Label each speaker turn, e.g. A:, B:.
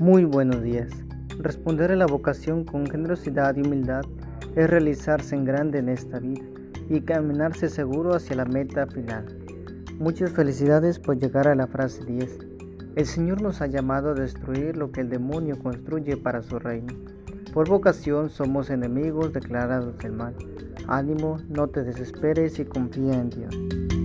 A: Muy buenos días. Responder a la vocación con generosidad y humildad es realizarse en grande en esta vida y caminarse seguro hacia la meta final. Muchas felicidades por llegar a la frase 10. El Señor nos ha llamado a destruir lo que el demonio construye para su reino. Por vocación somos enemigos declarados del mal. Ánimo, no te desesperes y confía en Dios.